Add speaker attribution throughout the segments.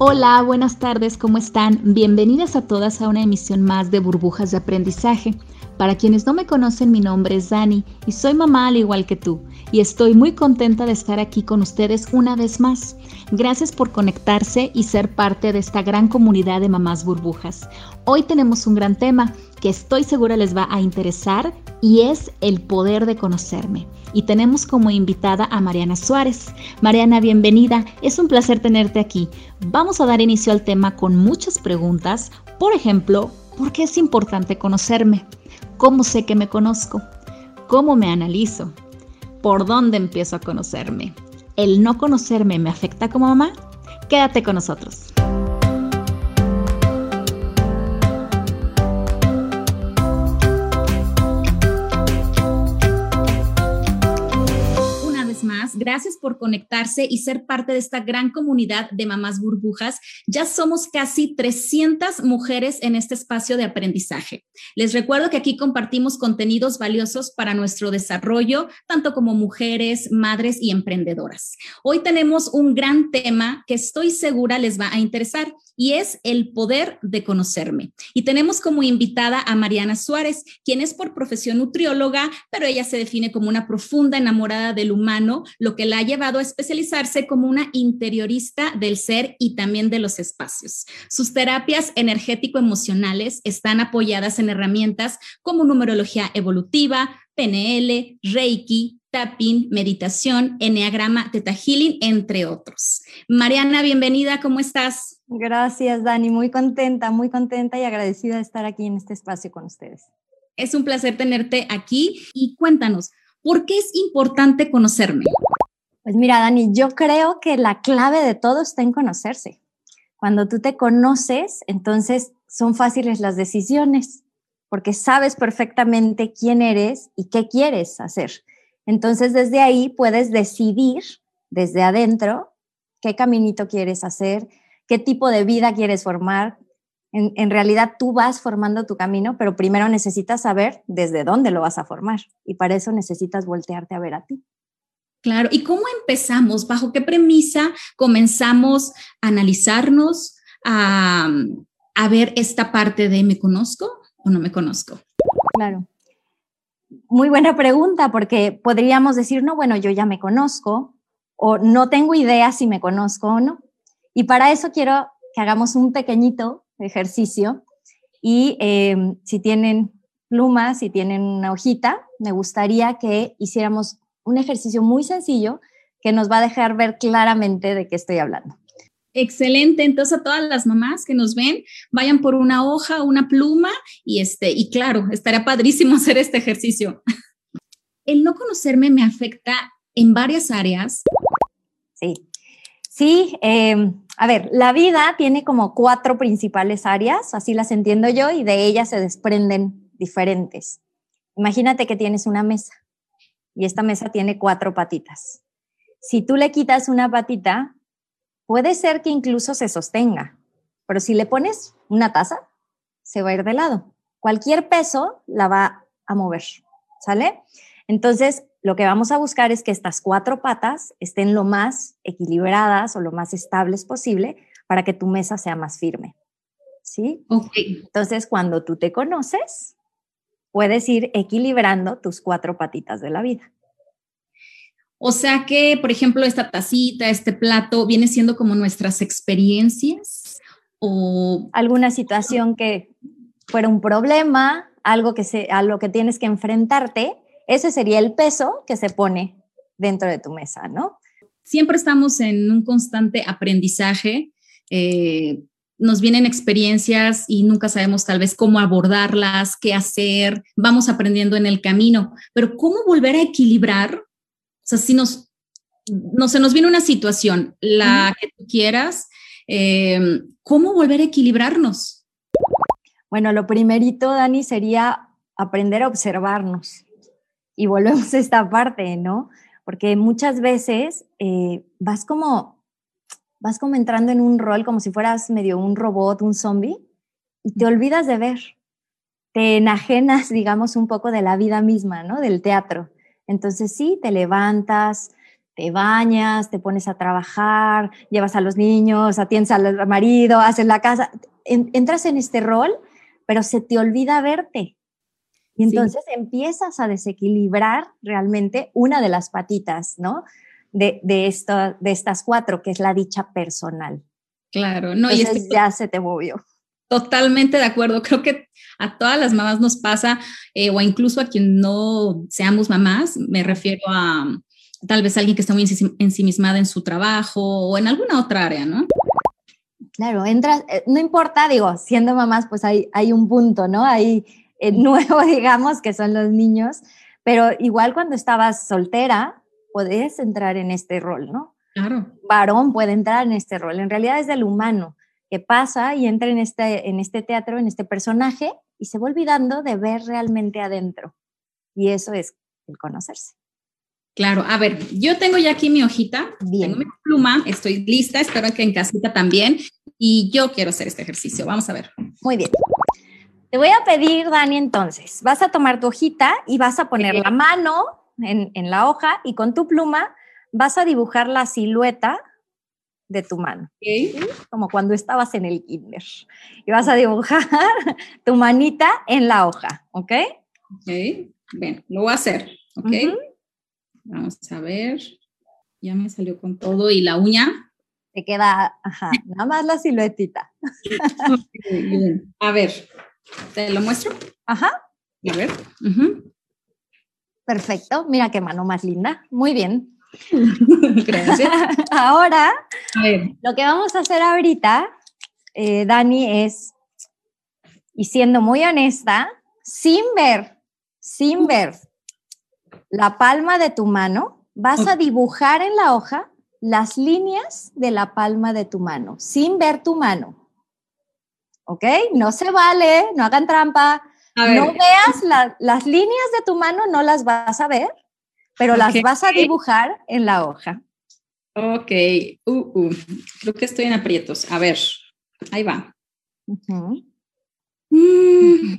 Speaker 1: Hola, buenas tardes, ¿cómo están? Bienvenidas a todas a una emisión más de Burbujas de Aprendizaje. Para quienes no me conocen, mi nombre es Dani y soy mamá al igual que tú, y estoy muy contenta de estar aquí con ustedes una vez más. Gracias por conectarse y ser parte de esta gran comunidad de mamás burbujas. Hoy tenemos un gran tema que estoy segura les va a interesar y es el poder de conocerme. Y tenemos como invitada a Mariana Suárez. Mariana, bienvenida. Es un placer tenerte aquí. Vamos a dar inicio al tema con muchas preguntas. Por ejemplo, ¿por qué es importante conocerme? ¿Cómo sé que me conozco? ¿Cómo me analizo? ¿Por dónde empiezo a conocerme? ¿El no conocerme me afecta como mamá? Quédate con nosotros. Gracias por conectarse y ser parte de esta gran comunidad de mamás burbujas. Ya somos casi 300 mujeres en este espacio de aprendizaje. Les recuerdo que aquí compartimos contenidos valiosos para nuestro desarrollo, tanto como mujeres, madres y emprendedoras. Hoy tenemos un gran tema que estoy segura les va a interesar y es el poder de conocerme. Y tenemos como invitada a Mariana Suárez, quien es por profesión nutrióloga, pero ella se define como una profunda enamorada del humano, lo que la ha llevado a especializarse como una interiorista del ser y también de los espacios. Sus terapias energético-emocionales están apoyadas en herramientas como numerología evolutiva, PNL, Reiki, tapping, meditación, enneagrama, teta healing, entre otros. Mariana, bienvenida, ¿cómo estás?
Speaker 2: Gracias, Dani, muy contenta, muy contenta y agradecida de estar aquí en este espacio con ustedes.
Speaker 1: Es un placer tenerte aquí y cuéntanos, ¿por qué es importante conocerme?
Speaker 2: Pues mira, Dani, yo creo que la clave de todo está en conocerse. Cuando tú te conoces, entonces son fáciles las decisiones, porque sabes perfectamente quién eres y qué quieres hacer. Entonces, desde ahí puedes decidir, desde adentro, qué caminito quieres hacer, qué tipo de vida quieres formar. En, realidad tú vas formando tu camino, pero primero necesitas saber desde dónde lo vas a formar y para eso necesitas voltearte a ver a ti.
Speaker 1: Claro, ¿y cómo empezamos? ¿Bajo qué premisa comenzamos a analizarnos, a, a ver esta parte de me conozco o no me conozco?
Speaker 2: Claro. Muy buena pregunta, porque podríamos decir, no, bueno, yo ya me conozco o no tengo idea si me conozco o no. Y para eso quiero que hagamos un pequeñito ejercicio y em, si tienen plumas, si tienen una hojita, me gustaría que hiciéramos un ejercicio muy sencillo que nos va a dejar ver claramente de qué estoy hablando.
Speaker 1: Excelente. Entonces, a todas las mamás que nos ven, vayan por una hoja, una pluma y este, y claro, estaría padrísimo hacer este ejercicio. El no conocerme me afecta en varias áreas.
Speaker 2: Sí, sí. Em, a ver, la vida tiene como cuatro principales áreas, así las entiendo yo, y de ellas se desprenden diferentes. Imagínate que tienes una mesa y esta mesa tiene cuatro patitas. Si tú le quitas una patita, Puede ser que incluso se sostenga, pero si le pones una taza, se va a ir de lado. Cualquier peso la va a mover, ¿sale? Entonces, lo que vamos a buscar es que estas cuatro patas estén lo más equilibradas o lo más estables posible para que tu mesa sea más firme. ¿Sí?
Speaker 1: Ok.
Speaker 2: Entonces, cuando tú te conoces, puedes ir equilibrando tus cuatro patitas de la vida.
Speaker 1: O sea que, por ejemplo, esta tacita, este plato, viene siendo como nuestras experiencias o
Speaker 2: alguna situación que fuera un problema, algo que se, a lo que tienes que enfrentarte, ese sería el peso que se pone dentro de tu mesa, ¿no?
Speaker 1: Siempre estamos en un constante aprendizaje. Eh, nos vienen experiencias y nunca sabemos tal vez cómo abordarlas, qué hacer, vamos aprendiendo en el camino, pero cómo volver a equilibrar o sea, si nos, no se nos viene una situación, la que tú quieras, em, ¿cómo volver a equilibrarnos?
Speaker 2: Bueno, lo primerito, Dani, sería aprender a observarnos. Y volvemos a esta parte, ¿no? Porque muchas veces eh, vas como vas como entrando en un rol como si fueras medio un robot, un zombie, y te olvidas de ver. Te enajenas, digamos, un poco de la vida misma, ¿no? Del teatro. Entonces sí, te levantas, te bañas, te pones a trabajar, llevas a los niños, atiendes al marido, haces la casa, entras en este rol, pero se te olvida verte. Y entonces empiezas a desequilibrar realmente una de las patitas, ¿no? De, de, esto, de estas cuatro, que es la dicha personal.
Speaker 1: Claro, no,
Speaker 2: y ya se te movió.
Speaker 1: Totalmente de acuerdo. Creo que a todas las mamás nos pasa, eh, o incluso a quien no seamos mamás, me refiero a, tal vez alguien que está muy ensimismada en su trabajo o en alguna otra área, ¿no?
Speaker 2: Claro, entras, eh, no importa, digo, siendo mamás, pues hay, hay un punto, ¿no? Hay eh, nuevo, digamos, que son los niños, pero igual cuando estabas soltera, puedes entrar en este rol, ¿no?
Speaker 1: Claro.
Speaker 2: Varón puede entrar en este rol. En realidad es del humano que pasa y entra en este, en este teatro, en este personaje, y se va olvidando de ver realmente adentro. Y eso es el conocerse.
Speaker 1: Claro, a ver, yo tengo ya aquí mi hojita,
Speaker 2: Bien.
Speaker 1: tengo mi pluma, estoy lista, espero que en casita también, y yo quiero hacer este ejercicio. Vamos a ver.
Speaker 2: Muy bien. Te voy a pedir, Dani, entonces, vas a tomar tu hojita y vas a poner la mano en, en la hoja y con tu pluma vas a dibujar la silueta de tu mano, como cuando estabas en el kinder. Y vas a dibujar tu manita en la hoja, ¿ok?
Speaker 1: Ok, bien, lo voy a hacer, ¿ok? Vamos a ver. Ya me salió con todo. ¿Y la uña?
Speaker 2: Te queda, ajá, nada más la siluetita.
Speaker 1: bien. A ver, ¿te lo muestro?
Speaker 2: Ajá.
Speaker 1: A ver.
Speaker 2: Perfecto. Mira qué mano más linda. Muy bien.
Speaker 1: Gracias.
Speaker 2: Ahora, lo que vamos a hacer ahorita, eh, Dani, es, y siendo muy honesta, sin ver, sin ver la palma de tu mano, vas a dibujar en la hoja las líneas de la palma de tu mano, sin ver tu mano. ¿Ok? No se vale, no hagan trampa. No veas las líneas de tu mano, no las vas a ver, pero las vas a dibujar en la hoja.
Speaker 1: Ok, uh, uh. creo que estoy en aprietos. A ver, ahí va. Mm.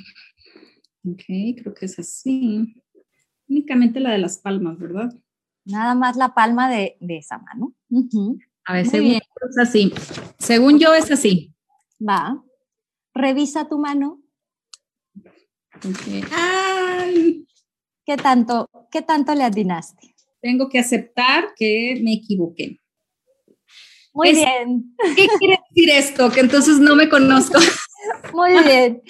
Speaker 1: Ok, creo que es así. Únicamente la de las palmas, ¿verdad?
Speaker 2: Nada más la palma de, esa mano.
Speaker 1: A ver, según es así. Según yo es así.
Speaker 2: Va. Revisa tu mano.
Speaker 1: Ay.
Speaker 2: ¿Qué tanto, ¿Qué tanto le atinaste?
Speaker 1: Tengo que aceptar que me equivoqué.
Speaker 2: Muy bien.
Speaker 1: ¿Qué quiere decir esto? Que entonces no me conozco.
Speaker 2: Muy bien.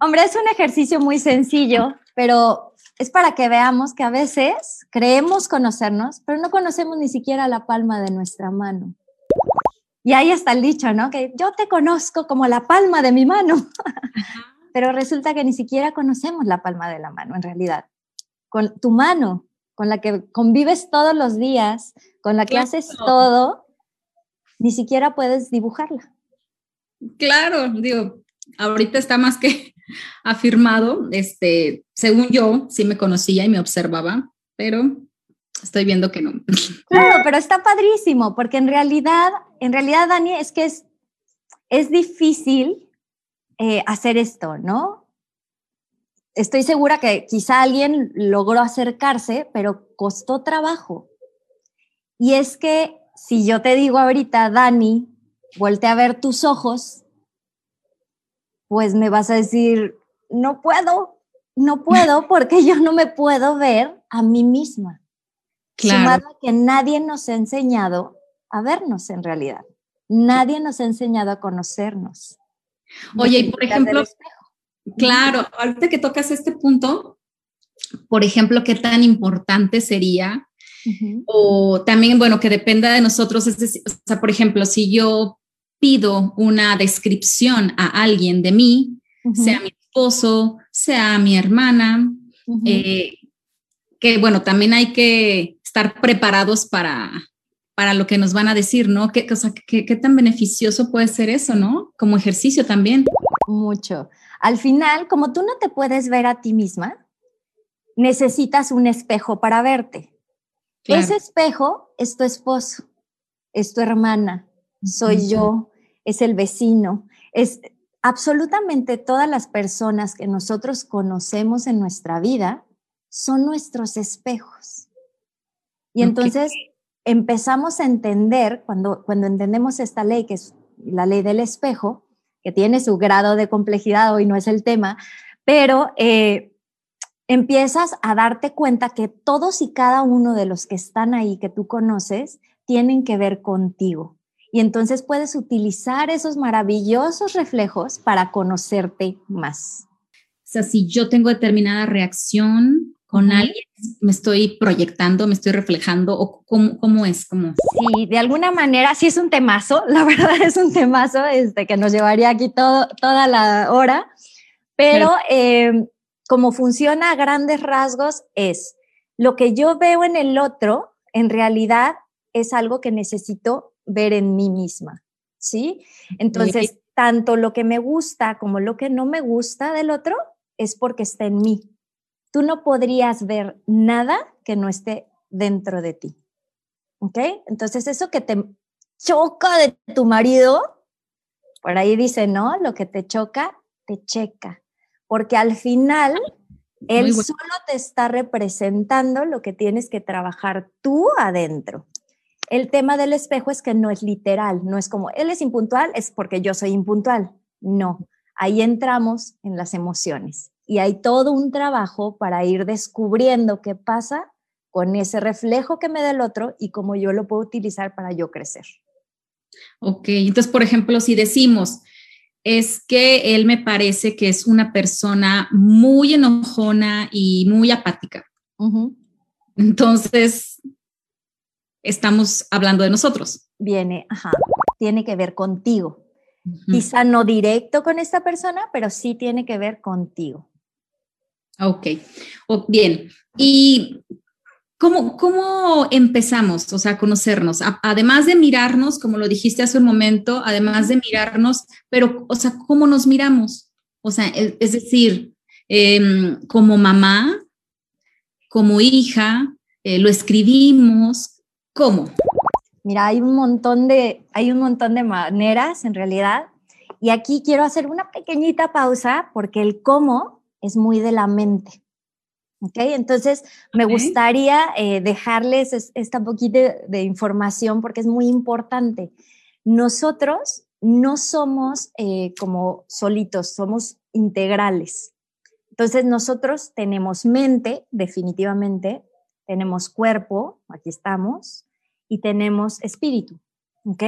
Speaker 2: Hombre, es un ejercicio muy sencillo, pero es para que veamos que a veces creemos conocernos, pero no conocemos ni siquiera la palma de nuestra mano. Y ahí está el dicho, ¿no? Que yo te conozco como la palma de mi mano, pero resulta que ni siquiera conocemos la palma de la mano en realidad. Con tu mano, con la que convives todos los días, con la que haces todo, ni siquiera puedes dibujarla.
Speaker 1: Claro, digo, ahorita está más que afirmado, este, según yo, sí me conocía y me observaba, pero estoy viendo que no.
Speaker 2: Claro, pero está padrísimo, porque en realidad, en realidad, Dani, es que es, es difícil eh, hacer esto, ¿no? Estoy segura que quizá alguien logró acercarse, pero costó trabajo. Y es que si yo te digo ahorita, Dani, voltea a ver tus ojos, pues me vas a decir, no puedo, no puedo porque yo no me puedo ver a mí misma. Claro. que nadie nos ha enseñado a vernos en realidad. Nadie nos ha enseñado a conocernos.
Speaker 1: Oye, y por ejemplo, claro, ahorita que tocas este punto, por ejemplo, qué tan importante sería, o también, bueno, que dependa de nosotros, es decir, o sea, por ejemplo, si yo pido una descripción a alguien de mí, sea mi esposo, sea mi hermana, eh, que bueno, también hay que estar preparados para, para lo que nos van a decir, ¿no? ¿Qué, cosa, qué, qué tan beneficioso puede ser eso, ¿no? Como ejercicio también.
Speaker 2: Mucho. Al final, como tú no te puedes ver a ti misma, necesitas un espejo para verte. Ese espejo es tu esposo, es tu hermana, soy yo, es el vecino, es absolutamente todas las personas que nosotros conocemos en nuestra vida son nuestros espejos. Y entonces empezamos a entender, cuando, cuando entendemos esta ley, que es la ley del espejo, que tiene su grado de complejidad, hoy no es el tema, pero eh, empiezas a darte cuenta que todos y cada uno de los que están ahí, que tú conoces, tienen que ver contigo. Y entonces puedes utilizar esos maravillosos reflejos para conocerte más.
Speaker 1: O sea, si yo tengo determinada reacción con alguien, me estoy proyectando, me estoy reflejando, o cómo, cómo es, cómo.
Speaker 2: Sí, de alguna manera sí es un temazo, la verdad es un temazo, este, que nos llevaría aquí todo, toda la hora, pero em, como funciona a grandes rasgos es lo que yo veo en el otro, en realidad es algo que necesito ver en mí misma, ¿sí? Entonces, tanto lo que me gusta como lo que no me gusta del otro es porque está en mí tú no podrías ver nada que no esté dentro de ti. ¿Ok? Entonces eso que te choca de tu marido, por ahí dice, ¿no? Lo que te choca, te checa. Porque al final, él solo te está representando lo que tienes que trabajar tú adentro. El tema del espejo es que no es literal, no es como, él es impuntual, es porque yo soy impuntual. No, ahí entramos en las emociones y hay todo un trabajo para ir descubriendo qué pasa con ese reflejo que me da el otro y cómo yo lo puedo utilizar para yo crecer.
Speaker 1: Ok, entonces, por ejemplo, si decimos, es que él me parece que es una persona muy enojona y muy apática. Entonces, estamos hablando de nosotros.
Speaker 2: Viene, ajá, tiene que ver contigo. Quizá no directo con esta persona, pero sí tiene que ver contigo.
Speaker 1: Ok, bien. ¿Y cómo, cómo empezamos, o sea, a conocernos? además de mirarnos, como lo dijiste hace un momento, además de mirarnos, pero, o sea, ¿cómo nos miramos? O sea, es, decir, em, como mamá, como hija, eh, lo escribimos, ¿cómo?
Speaker 2: Mira, hay un montón de, hay un montón de maneras en realidad. Y aquí quiero hacer una pequeñita pausa porque el cómo es muy de la mente. ¿Ok? Entonces, me gustaría eh, dejarles esta poquita de, información porque es muy importante. Nosotros no somos eh, como solitos, somos integrales. Entonces, nosotros tenemos mente, definitivamente, tenemos cuerpo, aquí estamos, y tenemos espíritu. ¿Ok?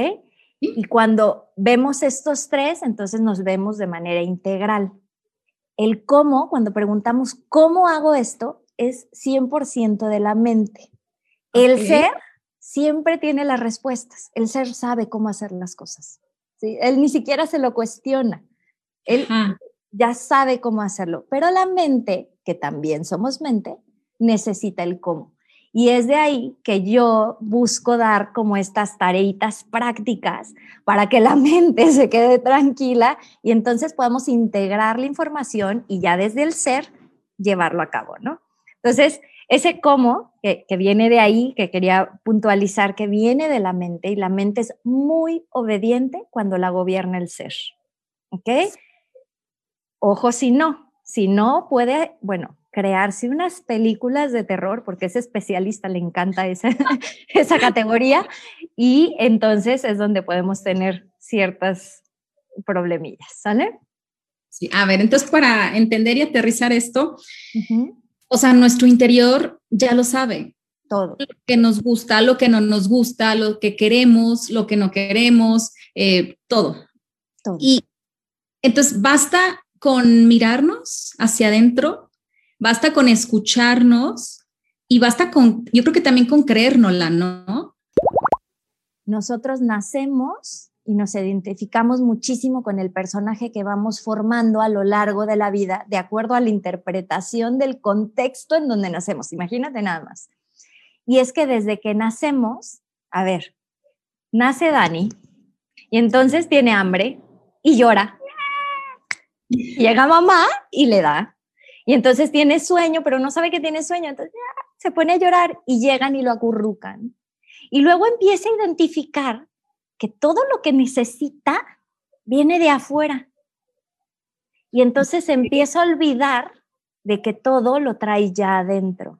Speaker 2: Y cuando vemos estos tres, entonces nos vemos de manera integral. El cómo, cuando preguntamos cómo hago esto, es 100% de la mente. El ser siempre tiene las respuestas. El ser sabe cómo hacer las cosas. ¿sí? Él ni siquiera se lo cuestiona. Él ya sabe cómo hacerlo. Pero la mente, que también somos mente, necesita el cómo. Y es de ahí que yo busco dar como estas tareitas prácticas para que la mente se quede tranquila y entonces podamos integrar la información y ya desde el ser llevarlo a cabo, ¿no? Entonces, ese cómo, que, que viene de ahí, que quería puntualizar, que viene de la mente y la mente es muy obediente cuando la gobierna el ser, ¿ok? Ojo si no, si no puede, bueno, crearse unas películas de terror, porque ese especialista le encanta esa, esa categoría, y entonces es donde podemos tener ciertas problemillas, ¿sale?
Speaker 1: Sí, a ver, entonces para entender y aterrizar esto, o sea, nuestro interior ya lo sabe.
Speaker 2: Todo.
Speaker 1: Lo que nos gusta, lo que no nos gusta, lo que queremos, lo que no queremos, eh, todo. todo. Y entonces basta con mirarnos hacia adentro basta con escucharnos y basta con, yo creo que también con creérnosla, ¿no?
Speaker 2: Nosotros nacemos y nos identificamos muchísimo con el personaje que vamos formando a lo largo de la vida, de acuerdo a la interpretación del contexto en donde nacemos. Imagínate nada más. Y es que desde que nacemos, a ver, nace Dani y entonces tiene hambre y llora. Llega mamá y le da y entonces tiene sueño, pero no sabe que tiene sueño, entonces se pone a llorar y llegan y lo acurrucan. Y luego empieza a identificar que todo lo que necesita viene de afuera. Y entonces empieza a olvidar de que todo lo trae ya adentro.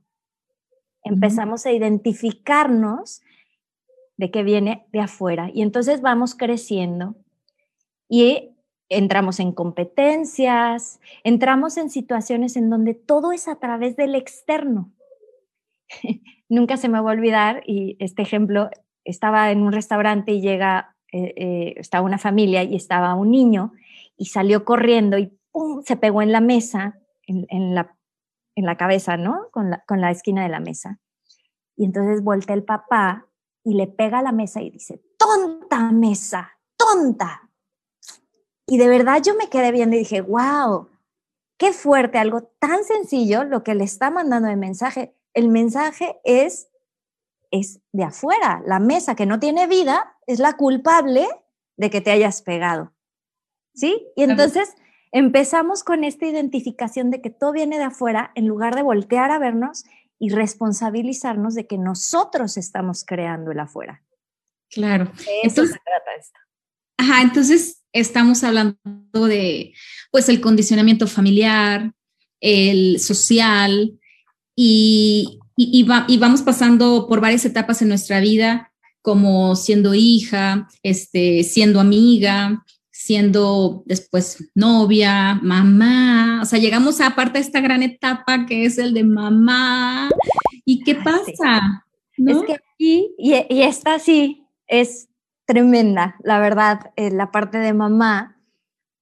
Speaker 2: Empezamos a identificarnos de que viene de afuera. Y entonces vamos creciendo y entramos en competencias, entramos en situaciones en donde todo es a través del externo. Nunca se me va a olvidar, y este ejemplo, estaba en un restaurante y llega, eh, eh, estaba una familia y estaba un niño y salió corriendo y se pegó en la mesa, en, la, en la, cabeza, ¿no? Con la, con la esquina de la mesa. Y entonces voltea el papá y le pega a la mesa y dice, tonta mesa, tonta. Y de verdad yo me quedé viendo y dije, wow, qué fuerte, algo tan sencillo lo que le está mandando de mensaje. El mensaje es, es de afuera. La mesa que no tiene vida es la culpable de que te hayas pegado. ¿Sí? Y entonces empezamos con esta identificación de que todo viene de afuera en lugar de voltear a vernos y responsabilizarnos de que nosotros estamos creando el afuera.
Speaker 1: Claro. Eso se trata esto. Ajá, entonces estamos hablando de, pues, el condicionamiento familiar, el social, y, y, vamos pasando por varias etapas en nuestra vida, como siendo hija, este, siendo amiga, siendo después novia, mamá, o sea, llegamos a parte de esta gran etapa que es el de mamá. ¿Y qué pasa?
Speaker 2: Es que aquí, y, y esta sí es tremenda, la verdad, eh, la parte de mamá,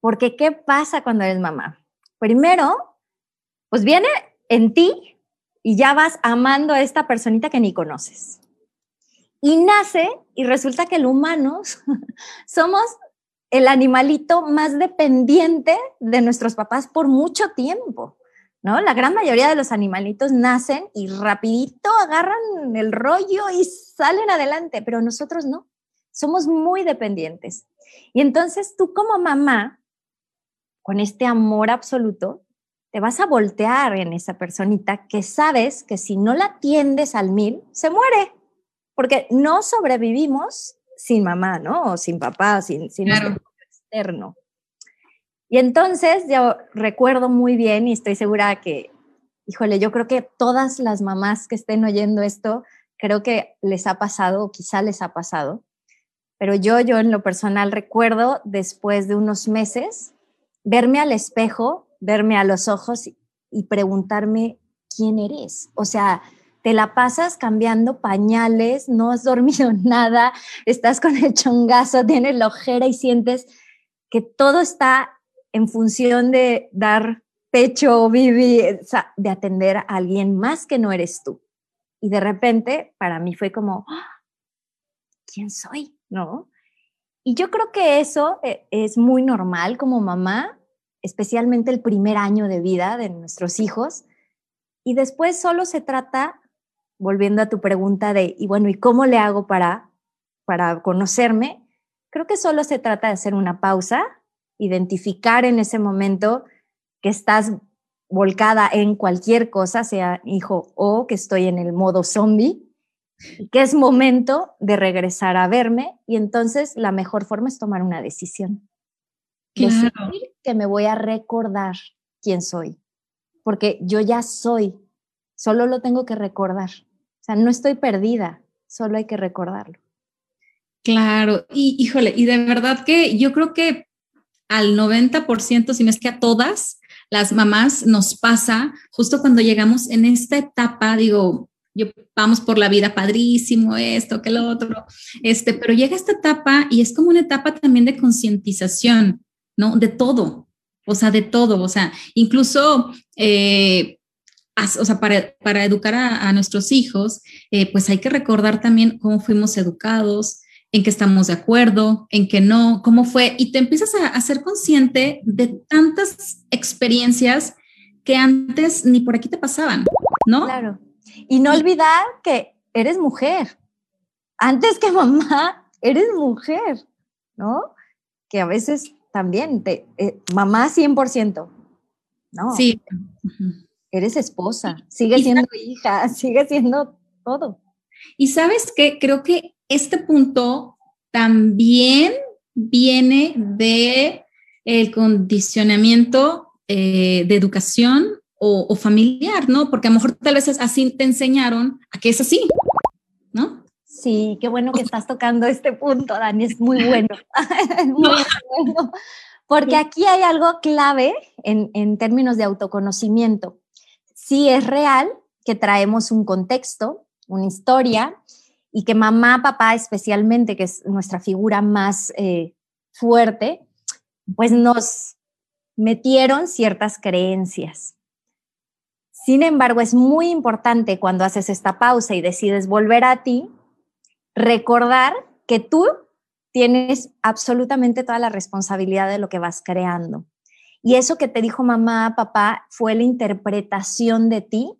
Speaker 2: porque ¿qué pasa cuando eres mamá? Primero, pues viene en ti y ya vas amando a esta personita que ni conoces. Y nace y resulta que los humanos somos el animalito más dependiente de nuestros papás por mucho tiempo. ¿No? La gran mayoría de los animalitos nacen y rapidito agarran el rollo y salen adelante, pero nosotros no. Somos muy dependientes. Y entonces tú como mamá, con este amor absoluto, te vas a voltear en esa personita que sabes que si no la atiendes al mil, se muere. Porque no sobrevivimos sin mamá, ¿no? O sin papá, sin, sin externo. Y entonces yo recuerdo muy bien y estoy segura que, híjole, yo creo que todas las mamás que estén oyendo esto, creo que les ha pasado o quizá les ha pasado, pero yo, yo en lo personal recuerdo después de unos meses verme al espejo, verme a los ojos y preguntarme quién eres. O sea, te la pasas cambiando pañales, no has dormido nada, estás con el chongazo, tienes la ojera y sientes que todo está en función de dar pecho, bibi, de atender a alguien más que no eres tú. Y de repente, para mí fue como, ¡Ah! ¿quién soy? ¿No? Y yo creo que eso eh, es muy normal como mamá, especialmente el primer año de vida de nuestros hijos. Y después solo se trata, volviendo a tu pregunta de, y bueno, ¿y cómo le hago para, para conocerme? Creo que solo se trata de hacer una pausa, identificar en ese momento que estás volcada en cualquier cosa, sea hijo o que estoy en el modo zombie, que es momento de regresar a verme y entonces la mejor forma es tomar una decisión. Decir que me voy a recordar quién soy, porque yo ya soy, solo lo tengo que recordar. O sea, no estoy perdida, solo hay que recordarlo.
Speaker 1: Claro, y híjole, y de verdad que yo creo que al 90%, si no es que a todas las mamás nos pasa justo cuando llegamos en esta etapa, digo, yo vamos por la vida padrísimo, esto, que lo otro, este, pero llega esta etapa y es como una etapa también de concientización, ¿no? De todo, o sea, de todo, o sea, incluso, eh, o sea, para, para educar a, nuestros hijos, eh, pues hay que recordar también cómo fuimos educados, en qué estamos de acuerdo, en qué no, cómo fue, y te empiezas a, a ser consciente de tantas experiencias que antes ni por aquí te pasaban, ¿no?
Speaker 2: Claro. Y no olvidar que eres mujer. Antes que mamá, eres mujer, ¿no? Que a veces también, te, eh, mamá 100%, ¿no?
Speaker 1: Sí.
Speaker 2: Eres esposa, sigue siendo hija, sigue siendo todo.
Speaker 1: Y sabes qué, creo que este punto también viene de el condicionamiento eh, de educación o, familiar, ¿no? Porque a lo mejor tal vez así te enseñaron a que es así, ¿no?
Speaker 2: Sí, qué bueno que estás tocando este punto, Dani, es muy bueno. muy bueno. Porque aquí hay algo clave en, en términos de autoconocimiento. Sí es real que traemos un contexto, una historia, y que mamá, papá especialmente, que es nuestra figura más eh, fuerte, pues nos metieron ciertas creencias. Sin embargo, es muy importante cuando haces esta pausa y decides volver a ti, recordar que tú tienes absolutamente toda la responsabilidad de lo que vas creando. Y eso que te dijo mamá, papá, fue la interpretación de ti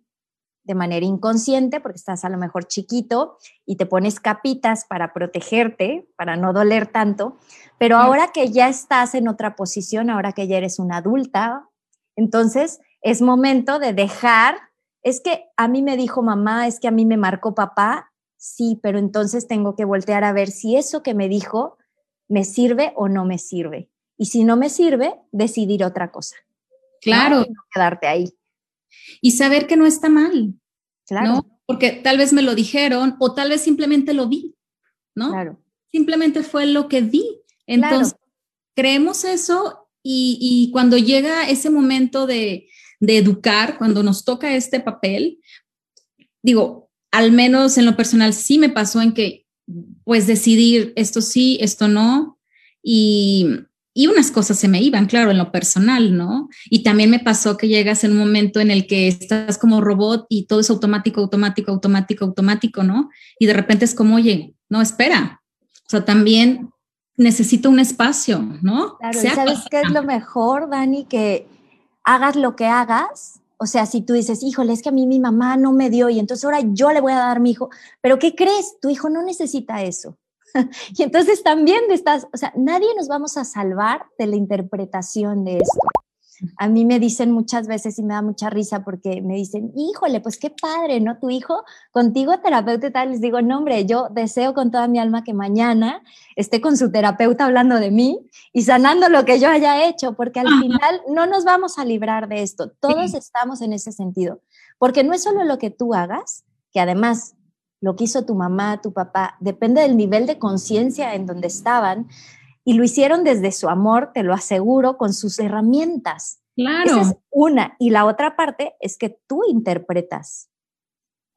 Speaker 2: de manera inconsciente, porque estás a lo mejor chiquito y te pones capitas para protegerte, para no doler tanto, pero ahora que ya estás en otra posición, ahora que ya eres una adulta, entonces es momento de dejar, es que a mí me dijo mamá, es que a mí me marcó papá, sí, pero entonces tengo que voltear a ver si eso que me dijo me sirve o no me sirve. Y si no me sirve, decidir otra cosa.
Speaker 1: Claro.
Speaker 2: No quedarte ahí
Speaker 1: y saber que no está mal. Claro. ¿no? Porque tal vez me lo dijeron o tal vez simplemente lo vi, ¿no? Claro. Simplemente fue lo que vi. Entonces, creemos eso y, y, cuando llega ese momento de, de educar, cuando nos toca este papel, digo, al menos en lo personal sí me pasó en que, pues, decidir esto sí, esto no. Y, y unas cosas se me iban, claro, en lo personal, ¿no? Y también me pasó que llegas en un momento en el que estás como robot y todo es automático, automático, automático, automático, ¿no? Y de repente es como, oye, no, espera. O sea, también necesito un espacio, ¿no?
Speaker 2: Claro, ¿sabes qué es lo mejor, Dani? Que hagas lo que hagas. O sea, si tú dices, híjole, es que a mí mi mamá no me dio y entonces ahora yo le voy a dar a mi hijo, pero ¿qué crees? Tu hijo no necesita eso. y entonces también estás, o sea, nadie nos vamos a salvar de la interpretación de esto. A mí me dicen muchas veces y me da mucha risa porque me dicen, híjole, pues qué padre, ¿no? Tu hijo contigo terapeuta y tal. Les digo, no, hombre, yo deseo con toda mi alma que mañana esté con su terapeuta hablando de mí y sanando lo que yo haya hecho, porque al final no nos vamos a librar de esto. Todos estamos en ese sentido, porque no es solo lo que tú hagas, que además lo que hizo tu mamá, tu papá, depende del nivel de conciencia en donde estaban y lo hicieron desde su amor, te lo aseguro, con sus herramientas.
Speaker 1: Claro.
Speaker 2: Esa es una. Y la otra parte es que tú interpretas.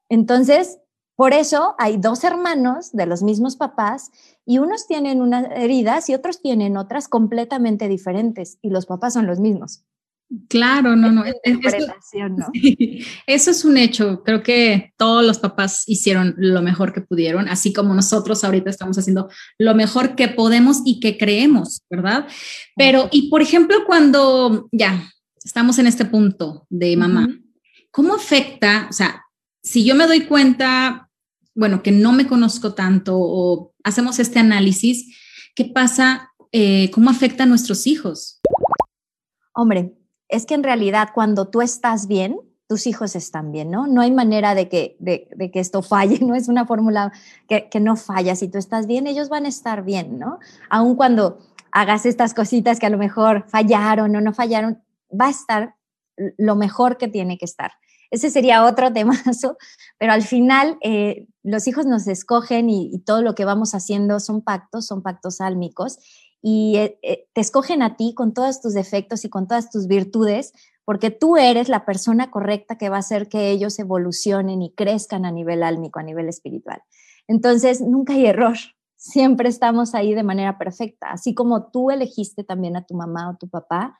Speaker 2: Entonces, por eso hay dos hermanos de los mismos papás y unos tienen unas heridas y otros tienen otras completamente diferentes y los papás son los mismos.
Speaker 1: Claro, no, no. Eso, es un hecho. Creo que todos los papás hicieron lo mejor que pudieron, así como nosotros ahorita estamos haciendo lo mejor que podemos y que creemos, ¿verdad? Pero, y por ejemplo, cuando ya estamos en este punto de mamá, ¿cómo afecta? O sea, si yo me doy cuenta, bueno, que no me conozco tanto o hacemos este análisis, ¿qué pasa? Eh, ¿Cómo afecta a nuestros hijos?
Speaker 2: Hombre, es que en realidad cuando tú estás bien, tus hijos están bien, ¿no? No hay manera de que, de, que esto falle, no es una fórmula que, que, no falla. Si tú estás bien, ellos van a estar bien, ¿no? Aun cuando hagas estas cositas que a lo mejor fallaron o no fallaron, va a estar lo mejor que tiene que estar. Ese sería otro temazo, pero al final eh, los hijos nos escogen y, y todo lo que vamos haciendo son pactos, son pactos álmicos y eh, eh, te escogen a ti con todos tus defectos y con todas tus virtudes, porque tú eres la persona correcta que va a hacer que ellos evolucionen y crezcan a nivel álmico, a nivel espiritual. Entonces, nunca hay error, siempre estamos ahí de manera perfecta, así como tú elegiste también a tu mamá o tu papá.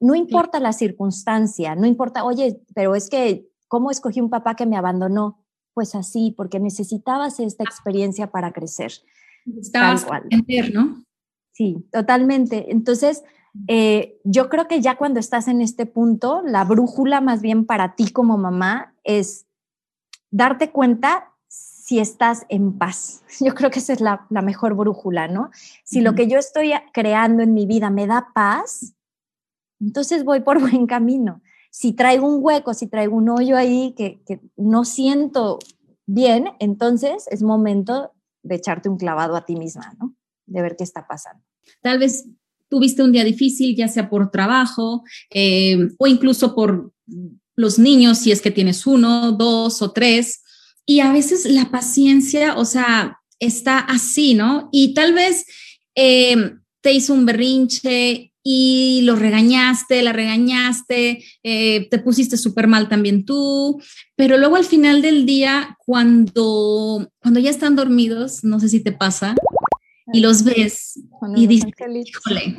Speaker 2: No importa la circunstancia, no importa, oye, pero es que, ¿cómo escogí un papá que me abandonó? Pues así, porque necesitabas esta experiencia para crecer.
Speaker 1: Estabas entender, ¿no?
Speaker 2: Sí, totalmente. Entonces, eh, yo creo que ya cuando estás en este punto, la brújula más bien para ti como mamá es darte cuenta si estás en paz. Yo creo que esa es la, mejor brújula, ¿no? Si lo que yo estoy creando en mi vida me da paz, entonces voy por buen camino. Si traigo un hueco, si traigo un hoyo ahí que, que no siento bien, entonces es momento de echarte un clavado a ti misma, ¿no? De ver qué está pasando.
Speaker 1: Tal vez tuviste un día difícil, ya sea por trabajo eh, o incluso por los niños, si es que tienes uno, dos o tres. Y a veces la paciencia, o sea, está así, ¿no? Y tal vez eh, te hizo un berrinche y lo regañaste, la regañaste, eh, te pusiste súper mal también tú, pero luego al final del día, cuando, cuando ya están dormidos, no sé si te pasa, y los ves y dices, híjole,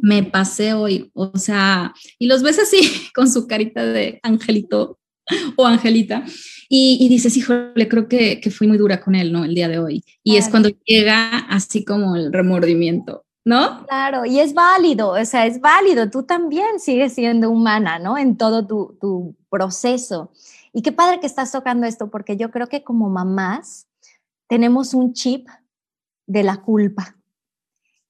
Speaker 1: me pasé hoy, o sea, y los ves así con su carita de angelito o angelita, y, dices, híjole, creo que, que, fui muy dura con él, ¿no? El día de hoy. Y es cuando llega así como el remordimiento. ¿No?
Speaker 2: Claro, y es válido, o sea, es válido, tú también sigues siendo humana, ¿no? En todo tu, tu proceso. Y qué padre que estás tocando esto, porque yo creo que como mamás tenemos un chip de la culpa.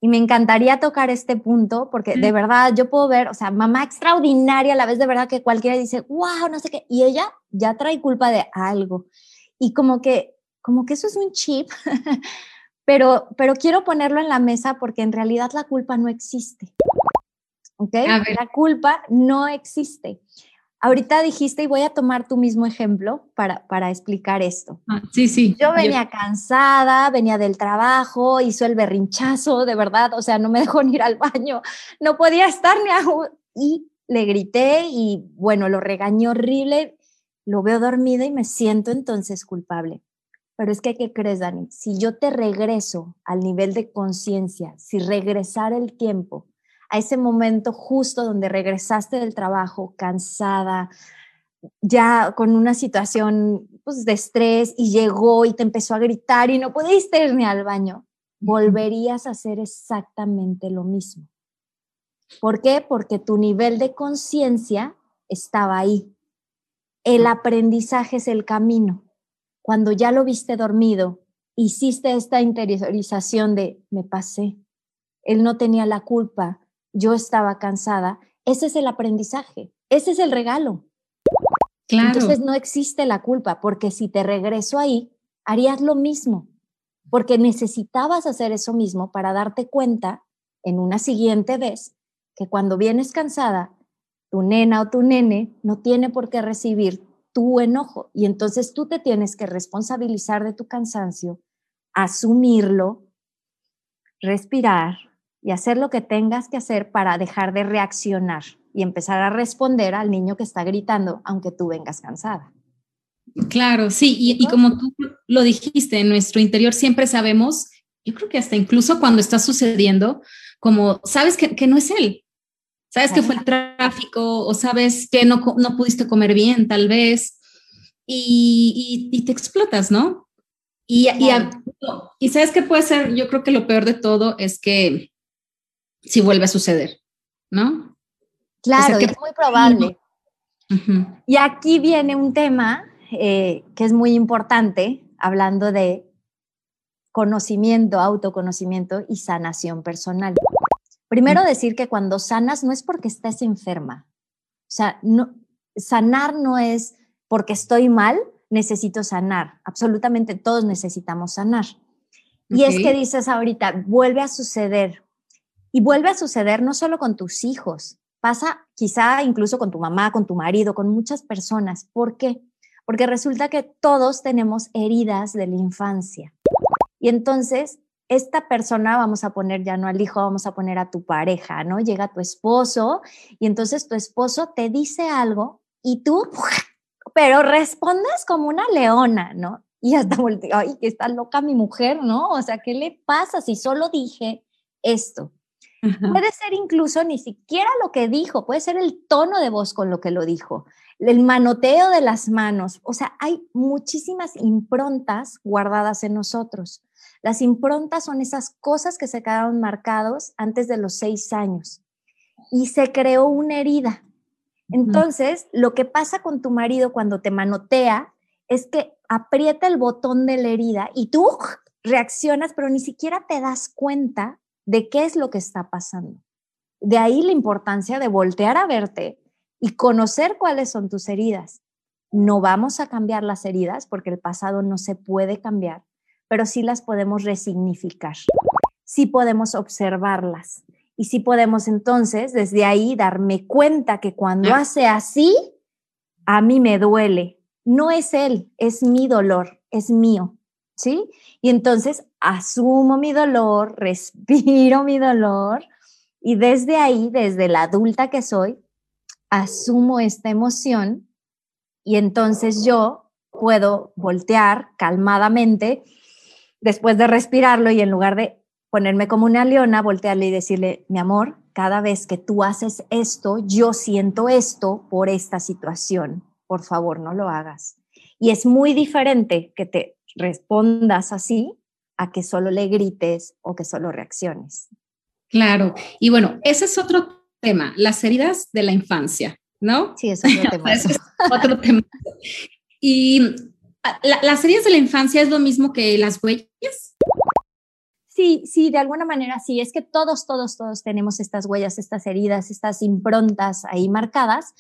Speaker 2: Y me encantaría tocar este punto porque de verdad yo puedo ver, o sea, mamá extraordinaria a la vez de verdad que cualquiera dice, wow, no sé qué, y ella ya trae culpa de algo. Y como que, como que eso es un chip, pero, pero quiero ponerlo en la mesa porque en realidad la culpa no existe. ¿Ok? La culpa no existe. Ahorita dijiste, y voy a tomar tu mismo ejemplo para, para explicar esto.
Speaker 1: Ah, sí, sí.
Speaker 2: Yo venía cansada, venía del trabajo, hizo el berrinchazo, de verdad, o sea, no me dejó ni ir al baño, no podía estar ni a... Y le grité y bueno, lo regañé horrible, lo veo dormido y me siento entonces culpable. Pero es que, ¿qué crees, Dani? Si yo te regreso al nivel de conciencia, si regresara el tiempo, a ese momento justo donde regresaste del trabajo cansada, ya con una situación pues, de estrés y llegó y te empezó a gritar y no pudiste ir ni al baño, volverías a hacer exactamente lo mismo. ¿Por qué? Porque tu nivel de conciencia estaba ahí. El aprendizaje es el camino. Cuando ya lo viste dormido, hiciste esta interiorización de me pasé. Él no tenía la culpa, yo estaba cansada, ese es el aprendizaje, ese es el regalo. Claro. Entonces no existe la culpa, porque si te regreso ahí, harías lo mismo, porque necesitabas hacer eso mismo para darte cuenta en una siguiente vez que cuando vienes cansada, tu nena o tu nene no tiene por qué recibir tu enojo y entonces tú te tienes que responsabilizar de tu cansancio, asumirlo, respirar, y hacer lo que tengas que hacer para dejar de reaccionar y empezar a responder al niño que está gritando, aunque tú vengas cansada.
Speaker 1: Claro, sí, y, como tú lo dijiste, en nuestro interior siempre sabemos, yo creo que hasta incluso cuando está sucediendo, como sabes que, no es él, sabes que fue el tráfico o sabes que no, no pudiste comer bien tal vez y, y, te explotas, ¿no? Y, y, y, sabes que puede ser, yo creo que lo peor de todo es que si vuelve a suceder, ¿no?
Speaker 2: Claro, es muy probable. Y aquí viene un tema eh, que es muy importante, hablando de conocimiento, autoconocimiento y sanación personal. Primero decir que cuando sanas no es porque estés enferma. O sea, no, sanar no es porque estoy mal, necesito sanar. Absolutamente todos necesitamos sanar. Y es que dices ahorita, vuelve a suceder y vuelve a suceder no solo con tus hijos, pasa quizá incluso con tu mamá, con tu marido, con muchas personas. ¿Por qué? Porque resulta que todos tenemos heridas de la infancia. Y entonces, esta persona, vamos a poner ya no al hijo, vamos a poner a tu pareja, ¿no? Llega tu esposo y entonces tu esposo te dice algo y tú, pero respondes como una leona, ¿no? Y hasta volteo, ay, que está loca mi mujer, ¿no? O sea, ¿qué le pasa si solo dije esto? Puede ser incluso ni siquiera lo que dijo, puede ser el tono de voz con lo que lo dijo, el manoteo de las manos. O sea, hay muchísimas improntas guardadas en nosotros. Las improntas son esas cosas que se quedaron marcados antes de los seis años y se creó una herida. Entonces, lo que pasa con tu marido cuando te manotea es que aprieta el botón de la herida y tú reaccionas, pero ni siquiera te das cuenta de qué es lo que está pasando. De ahí la importancia de voltear a verte y conocer cuáles son tus heridas. No vamos a cambiar las heridas porque el pasado no se puede cambiar, pero sí las podemos resignificar. Sí podemos observarlas y sí podemos entonces desde ahí darme cuenta que cuando hace así, a mí me duele. No es él, es mi dolor, es mío. ¿Sí? Y entonces asumo mi dolor, respiro mi dolor y desde ahí, desde la adulta que soy, asumo esta emoción y entonces yo puedo voltear calmadamente después de respirarlo y en lugar de ponerme como una leona, voltearle y decirle, mi amor, cada vez que tú haces esto, yo siento esto por esta situación. Por favor, no lo hagas. Y es muy diferente que te respondas así a que solo le grites o que solo reacciones.
Speaker 1: Claro. Y bueno, ese es otro tema, las heridas de la infancia, ¿no?
Speaker 2: Sí, es otro tema. es
Speaker 1: otro tema. Y ah, las heridas de la infancia es lo mismo que las huellas.
Speaker 2: Sí, sí, de alguna manera sí. Es que todos, todos, todos tenemos estas huellas, estas heridas, estas improntas ahí marcadas.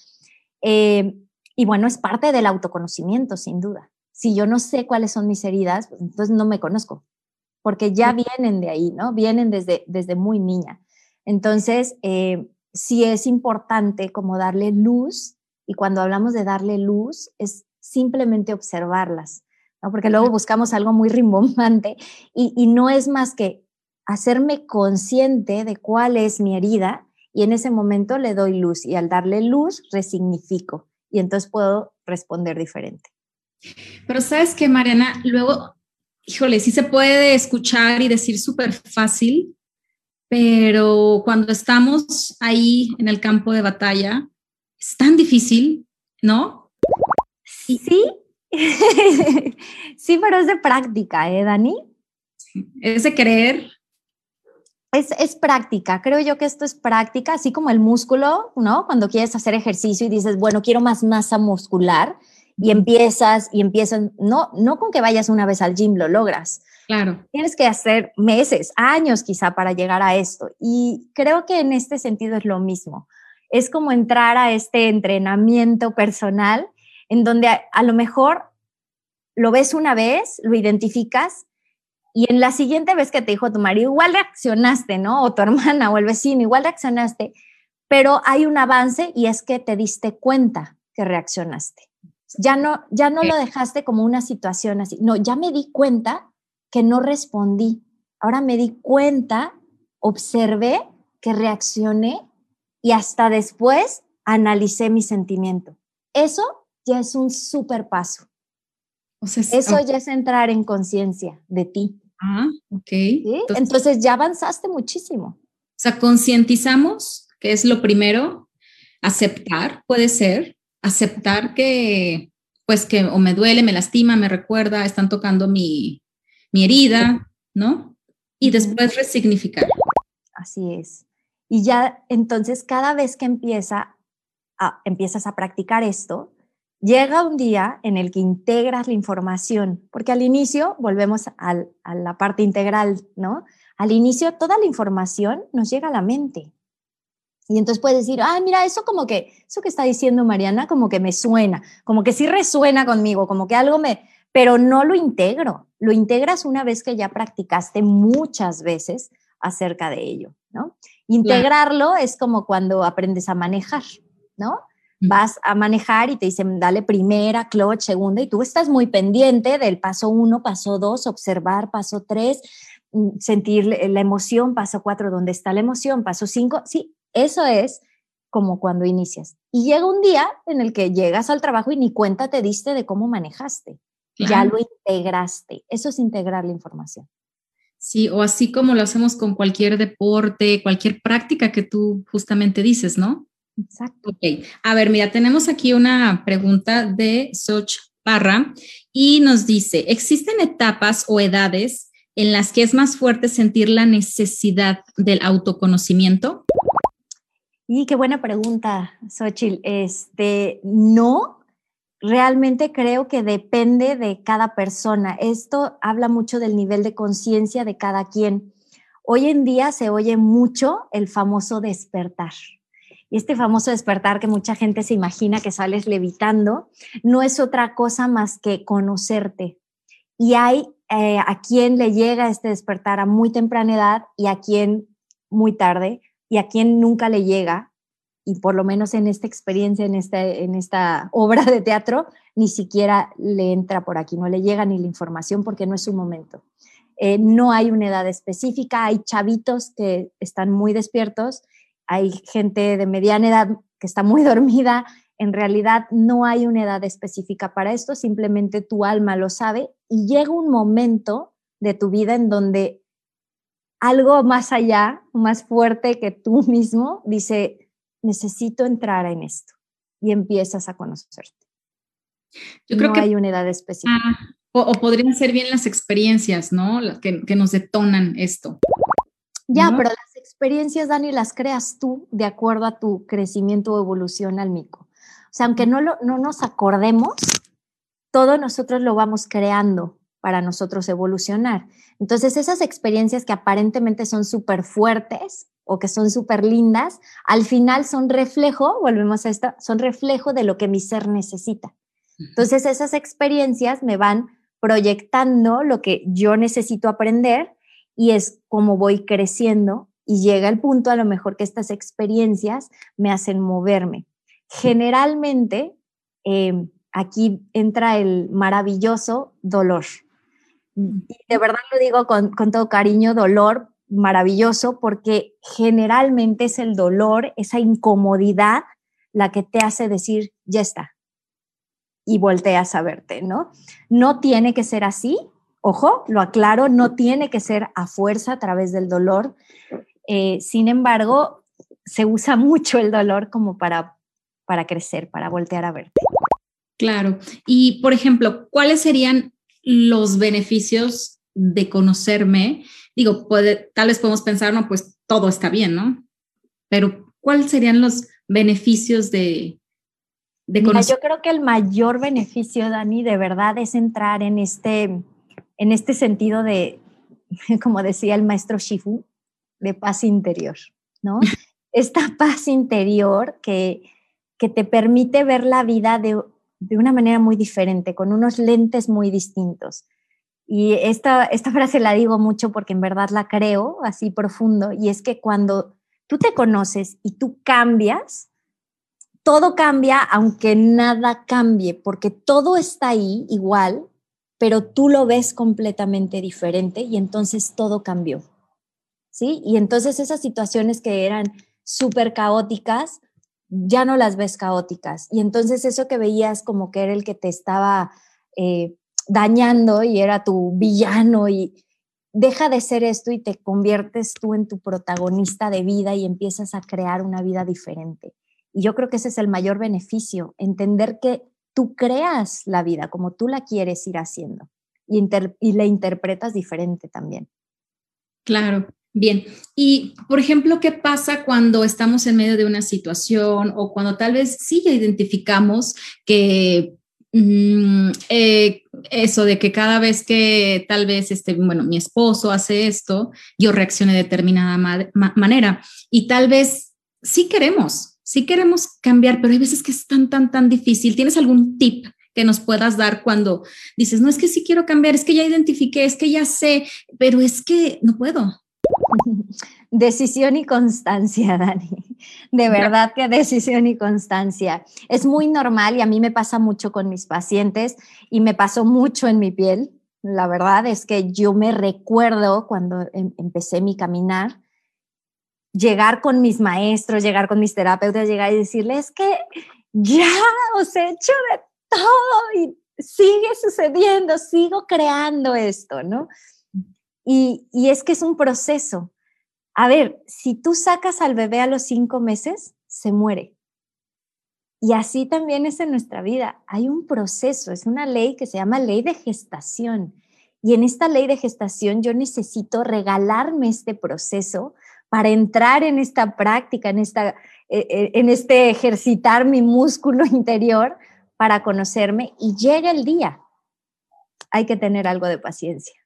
Speaker 2: Eh, y bueno, es parte del autoconocimiento, sin duda. Si yo no sé cuáles son mis heridas, pues entonces no me conozco, porque ya vienen de ahí, ¿no? Vienen desde, desde muy niña. Entonces, eh, sí es importante como darle luz, y cuando hablamos de darle luz, es simplemente observarlas, ¿no? Porque luego buscamos algo muy rimbombante y, y no es más que hacerme consciente de cuál es mi herida y en ese momento le doy luz y al darle luz resignifico y entonces puedo responder diferente.
Speaker 1: Pero sabes que, Mariana, luego, híjole, sí se puede escuchar y decir súper fácil, pero cuando estamos ahí en el campo de batalla, es tan difícil, ¿no?
Speaker 2: Sí, sí, pero es de práctica, ¿eh, Dani?
Speaker 1: Es de creer
Speaker 2: es, práctica, creo yo que esto es práctica, así como el músculo, ¿no? Cuando quieres hacer ejercicio y dices, bueno, quiero más masa muscular y empiezas y empiezas, no, no con que vayas una vez al gym lo logras.
Speaker 1: Claro.
Speaker 2: Tienes que hacer meses, años quizá para llegar a esto. Y creo que en este sentido es lo mismo. Es como entrar a este entrenamiento personal en donde a lo mejor lo ves una vez, lo identificas y en la siguiente vez que te dijo tu marido, igual reaccionaste, ¿no? O tu hermana o el vecino, igual reaccionaste, pero hay un avance y es que te diste cuenta que reaccionaste. Ya no, ya no lo dejaste como una situación así. No, ya me di cuenta que no respondí. Ahora me di cuenta, observé que reaccioné y hasta después analicé mi sentimiento. Eso ya es un súper paso. Eso ya es entrar en conciencia de ti.
Speaker 1: Ah, ok.
Speaker 2: Entonces, ya avanzaste muchísimo.
Speaker 1: O sea, concientizamos, que es lo primero, aceptar, puede ser, aceptar que, pues que o me duele, me lastima, me recuerda, están tocando mi, mi herida, ¿no? Y después resignificar.
Speaker 2: Así es. Y ya entonces cada vez que empieza a, empiezas a practicar esto, llega un día en el que integras la información, porque al inicio, volvemos a la parte integral, ¿no? Al inicio toda la información nos llega a la mente. Y entonces puedes decir, ay, mira, eso como que, eso que está diciendo Mariana, como que me suena, como que sí resuena conmigo, como que algo me, pero no lo integro. Lo integras una vez que ya practicaste muchas veces acerca de ello, ¿no? Integrarlo es como cuando aprendes a manejar, ¿no? vas a manejar y te dicen, dale primera, clutch, segunda, y tú estás muy pendiente del paso uno, paso dos, observar, paso tres, mm, sentir la emoción, paso cuatro, ¿dónde está la emoción? Paso cinco, sí, eso es como cuando inicias. Y llega un día en el que llegas al trabajo y ni cuenta te diste de cómo manejaste. Ya lo integraste. Eso es integrar la información.
Speaker 1: Sí, o así como lo hacemos con cualquier deporte, cualquier práctica que tú justamente dices, ¿no?
Speaker 2: Exacto.
Speaker 1: Ok, a ver, mira, tenemos aquí una pregunta de Soch Parra y nos dice, ¿existen etapas o edades en las que es más fuerte sentir la necesidad del autoconocimiento?
Speaker 2: Y qué buena pregunta, Xochitl. Este, no, realmente creo que depende de cada persona. Esto habla mucho del nivel de conciencia de cada quien. Hoy en día se oye mucho el famoso despertar. Y este famoso despertar que mucha gente se imagina que sales levitando, no es otra cosa más que conocerte. Y hay eh, a quien le llega este despertar a muy temprana edad y a quien muy tarde y a quien nunca le llega. y por lo menos en esta experiencia, en esta, en esta obra de teatro, ni siquiera le entra por aquí, no le llega ni la información porque no es su momento. Eh, no hay una edad específica, hay chavitos que están muy despiertos, hay gente de mediana edad que está muy dormida. En realidad no hay una edad específica para esto, simplemente tu alma lo sabe y llega un momento de tu vida en donde algo más allá, más fuerte que tú mismo, dice, necesito entrar en esto y empiezas a conocerte. Yo creo no que hay una edad específica. Ah,
Speaker 1: o, podrían ser bien las experiencias, ¿no? Que, que nos detonan esto.
Speaker 2: Ya, pero las experiencias, Dani, las creas tú de acuerdo a tu crecimiento o evolución al mico. O sea, aunque no, lo, no nos acordemos, todo nosotros lo vamos creando para nosotros evolucionar. Entonces, esas experiencias que aparentemente son súper fuertes o que son súper lindas, al final son reflejo, volvemos a esto, son reflejo de lo que mi ser necesita. Entonces, esas experiencias me van proyectando lo que yo necesito aprender y es como voy creciendo y llega el punto a lo mejor que estas experiencias me hacen moverme. Generalmente, em, aquí entra el maravilloso dolor. De verdad lo digo con, con todo cariño, dolor maravilloso, porque generalmente es el dolor, esa incomodidad, la que te hace decir, ya está, y volteas a verte, ¿no? No tiene que ser así, ojo, lo aclaro, no tiene que ser a fuerza a través del dolor. Eh, sin embargo, se usa mucho el dolor como para, para crecer, para voltear a verte.
Speaker 1: Claro. Y, por ejemplo, ¿cuáles serían los beneficios de conocerme? Digo, puede, tal vez podemos pensar, no, pues todo está bien, ¿no? Pero, ¿cuáles serían los beneficios de,
Speaker 2: de conocer? yo creo que el mayor beneficio, Dani, de verdad es entrar en este, en este sentido de, como decía el maestro Shifu, de paz interior, ¿no? Esta paz interior que, que te permite ver la vida de, de, una manera muy diferente, con unos lentes muy distintos. Y esta, esta frase la digo mucho porque en verdad la creo así profundo, y es que cuando tú te conoces y tú cambias, todo cambia aunque nada cambie, porque todo está ahí igual, pero tú lo ves completamente diferente y entonces todo cambió. ¿sí? Y entonces esas situaciones que eran súper caóticas, ya no las ves caóticas. Y entonces eso que veías como que era el que te estaba eh, dañando y era tu villano y deja de ser esto y te conviertes tú en tu protagonista de vida y empiezas a crear una vida diferente. Y yo creo que ese es el mayor beneficio, entender que tú creas la vida como tú la quieres ir haciendo y, y la interpretas diferente también.
Speaker 1: Claro, Bien, y por ejemplo, ¿qué pasa cuando estamos en medio de una situación o cuando tal vez sí ya identificamos que mm, eh, eso de que cada vez que tal vez, este, bueno, mi esposo hace esto, yo reaccione de determinada manera y tal vez sí queremos, sí queremos cambiar, pero hay veces que es tan, tan, tan difícil. ¿Tienes algún tip que nos puedas dar cuando dices, no es que sí quiero cambiar, es que ya identifiqué, es que ya sé, pero es que no puedo?
Speaker 2: Decisión y constancia, Dani. De verdad que decisión y constancia. Es muy normal y a mí me pasa mucho con mis pacientes y me pasó mucho en mi piel. La verdad es que yo me recuerdo cuando em, empecé mi caminar, llegar con mis maestros, llegar con mis terapeutas, llegar y decirles que ya os he hecho de todo y sigue sucediendo, sigo creando esto, ¿no? Y, es que es un proceso. A ver, si tú sacas al bebé a los cinco meses, se muere. Y así también es en nuestra vida. Hay un proceso, es una ley que se llama ley de gestación. Y en esta ley de gestación yo necesito regalarme este proceso para entrar en esta práctica, en, esta, eh, eh, en este ejercitar mi músculo interior para conocerme y llega el día. Hay que tener algo de paciencia.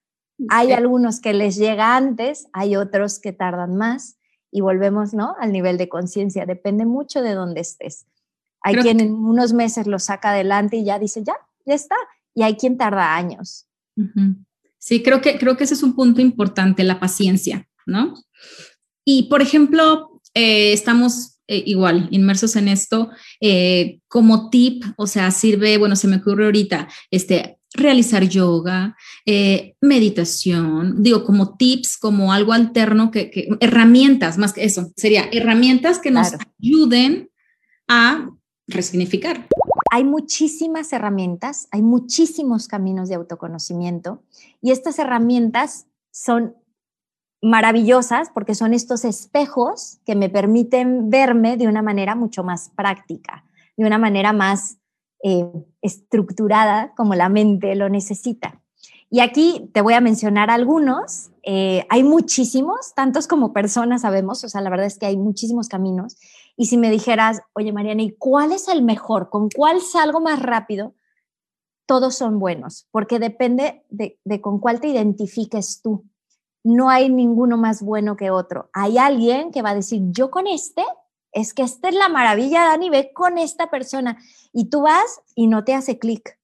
Speaker 2: Hay algunos que les llega antes, hay otros que tardan más y volvemos, ¿no? Al nivel de conciencia, depende mucho de dónde estés. Hay quien en unos meses lo saca adelante y ya dice, ya, ya está. Y hay quien tarda años.
Speaker 1: Sí, creo que, creo que ese es un punto importante, la paciencia, ¿no? Y, por ejemplo, eh, estamos eh, igual, inmersos en esto, eh, como tip, o sea, sirve, bueno, se me ocurre ahorita, este, realizar yoga, eh, meditación, digo, como tips, como algo alterno, que, herramientas, más que eso, sería herramientas que nos ayuden a resignificar.
Speaker 2: Hay muchísimas herramientas, hay muchísimos caminos de autoconocimiento y estas herramientas son maravillosas porque son estos espejos que me permiten verme de una manera mucho más práctica, de una manera más eh, estructurada como la mente lo necesita. Y aquí te voy a mencionar algunos. Eh, hay muchísimos, tantos como personas sabemos, o sea, la verdad es que hay muchísimos caminos. Y si me dijeras, oye Mariana, ¿y cuál es el mejor? ¿Con cuál salgo más rápido? Todos son buenos, porque depende de, de con cuál te identifiques tú no hay ninguno más bueno que otro. Hay alguien que va a decir, yo con este, es que esta es la maravilla, Dani, ve con esta persona. Y tú vas y no te hace clic.